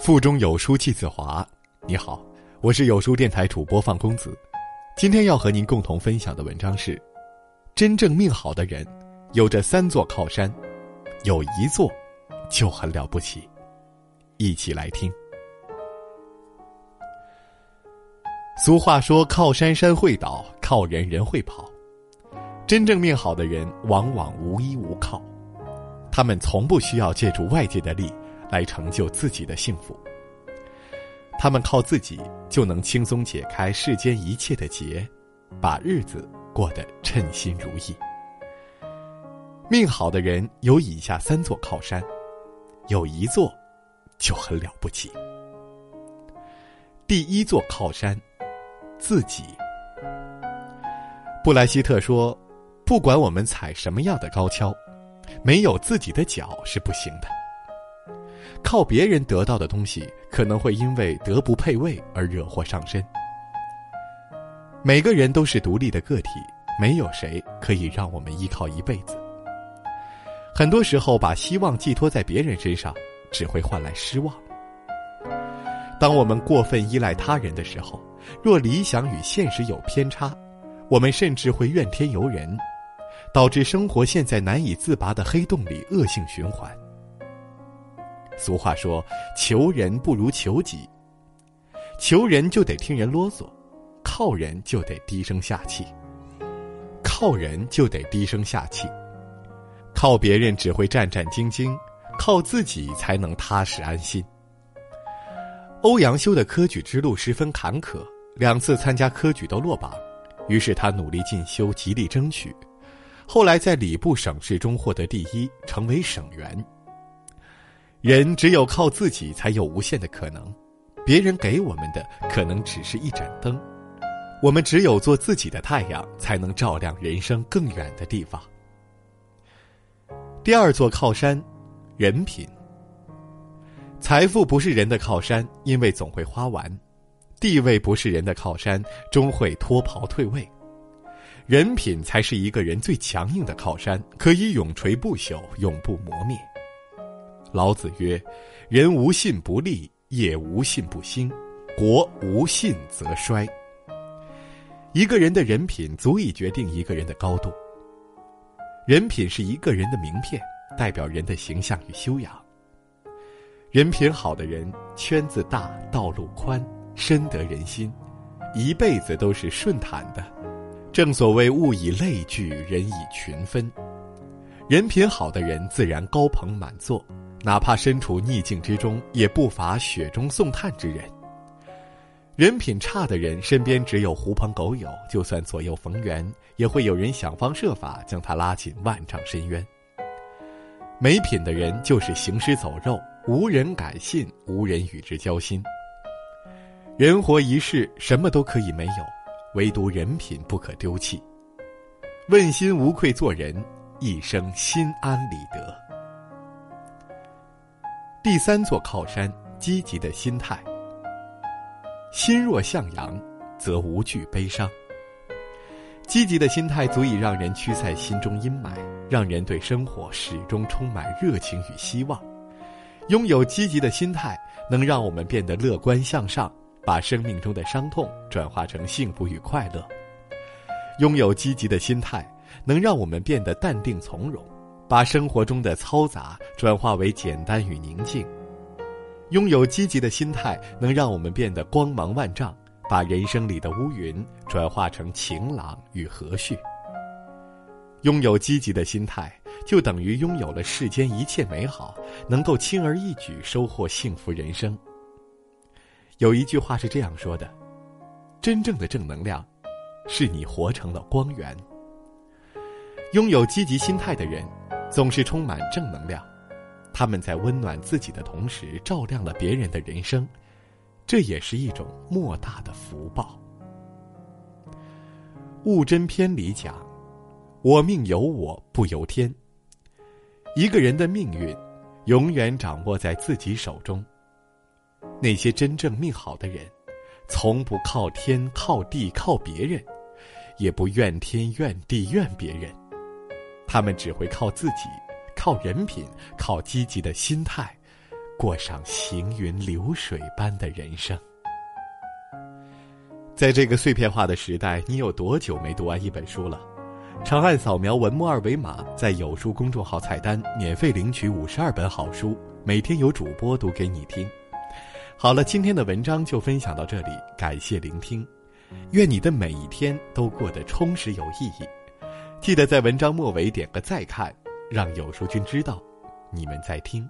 腹中有书气自华。你好，我是有书电台主播范公子。今天要和您共同分享的文章是：真正命好的人，有着三座靠山，有一座就很了不起。一起来听。俗话说：“靠山山会倒，靠人人会跑。”真正命好的人，往往无依无靠，他们从不需要借助外界的力。来成就自己的幸福，他们靠自己就能轻松解开世间一切的结，把日子过得称心如意。命好的人有以下三座靠山，有一座就很了不起。第一座靠山，自己。布莱希特说：“不管我们踩什么样的高跷，没有自己的脚是不行的。”靠别人得到的东西，可能会因为德不配位而惹祸上身。每个人都是独立的个体，没有谁可以让我们依靠一辈子。很多时候，把希望寄托在别人身上，只会换来失望。当我们过分依赖他人的时候，若理想与现实有偏差，我们甚至会怨天尤人，导致生活陷在难以自拔的黑洞里，恶性循环。俗话说：“求人不如求己。”求人就得听人啰嗦，靠人就得低声下气。靠人就得低声下气，靠别人只会战战兢兢，靠自己才能踏实安心。欧阳修的科举之路十分坎坷，两次参加科举都落榜，于是他努力进修，极力争取，后来在礼部省试中获得第一，成为省员。人只有靠自己，才有无限的可能。别人给我们的可能只是一盏灯，我们只有做自己的太阳，才能照亮人生更远的地方。第二座靠山，人品。财富不是人的靠山，因为总会花完；地位不是人的靠山，终会脱袍退位。人品才是一个人最强硬的靠山，可以永垂不朽，永不磨灭。老子曰：“人无信不立，业无信不兴，国无信则衰。”一个人的人品足以决定一个人的高度。人品是一个人的名片，代表人的形象与修养。人品好的人，圈子大，道路宽，深得人心，一辈子都是顺坦的。正所谓“物以类聚，人以群分”。人品好的人，自然高朋满座。哪怕身处逆境之中，也不乏雪中送炭之人。人品差的人身边只有狐朋狗友，就算左右逢源，也会有人想方设法将他拉进万丈深渊。没品的人就是行尸走肉，无人敢信，无人与之交心。人活一世，什么都可以没有，唯独人品不可丢弃。问心无愧做人，一生心安理得。第三座靠山，积极的心态。心若向阳，则无惧悲伤。积极的心态足以让人驱散心中阴霾，让人对生活始终充满热情与希望。拥有积极的心态，能让我们变得乐观向上，把生命中的伤痛转化成幸福与快乐。拥有积极的心态，能让我们变得淡定从容。把生活中的嘈杂转化为简单与宁静，拥有积极的心态，能让我们变得光芒万丈；把人生里的乌云转化成晴朗与和煦。拥有积极的心态，就等于拥有了世间一切美好，能够轻而易举收获幸福人生。有一句话是这样说的：“真正的正能量，是你活成了光源。”拥有积极心态的人。总是充满正能量，他们在温暖自己的同时，照亮了别人的人生，这也是一种莫大的福报。物真篇里讲：“我命由我不由天。”一个人的命运，永远掌握在自己手中。那些真正命好的人，从不靠天、靠地、靠别人，也不怨天怨地怨别人。他们只会靠自己，靠人品，靠积极的心态，过上行云流水般的人生。在这个碎片化的时代，你有多久没读完一本书了？长按扫描文末二维码，在有书公众号菜单免费领取五十二本好书，每天有主播读给你听。好了，今天的文章就分享到这里，感谢聆听。愿你的每一天都过得充实有意义。记得在文章末尾点个再看，让有书君知道你们在听。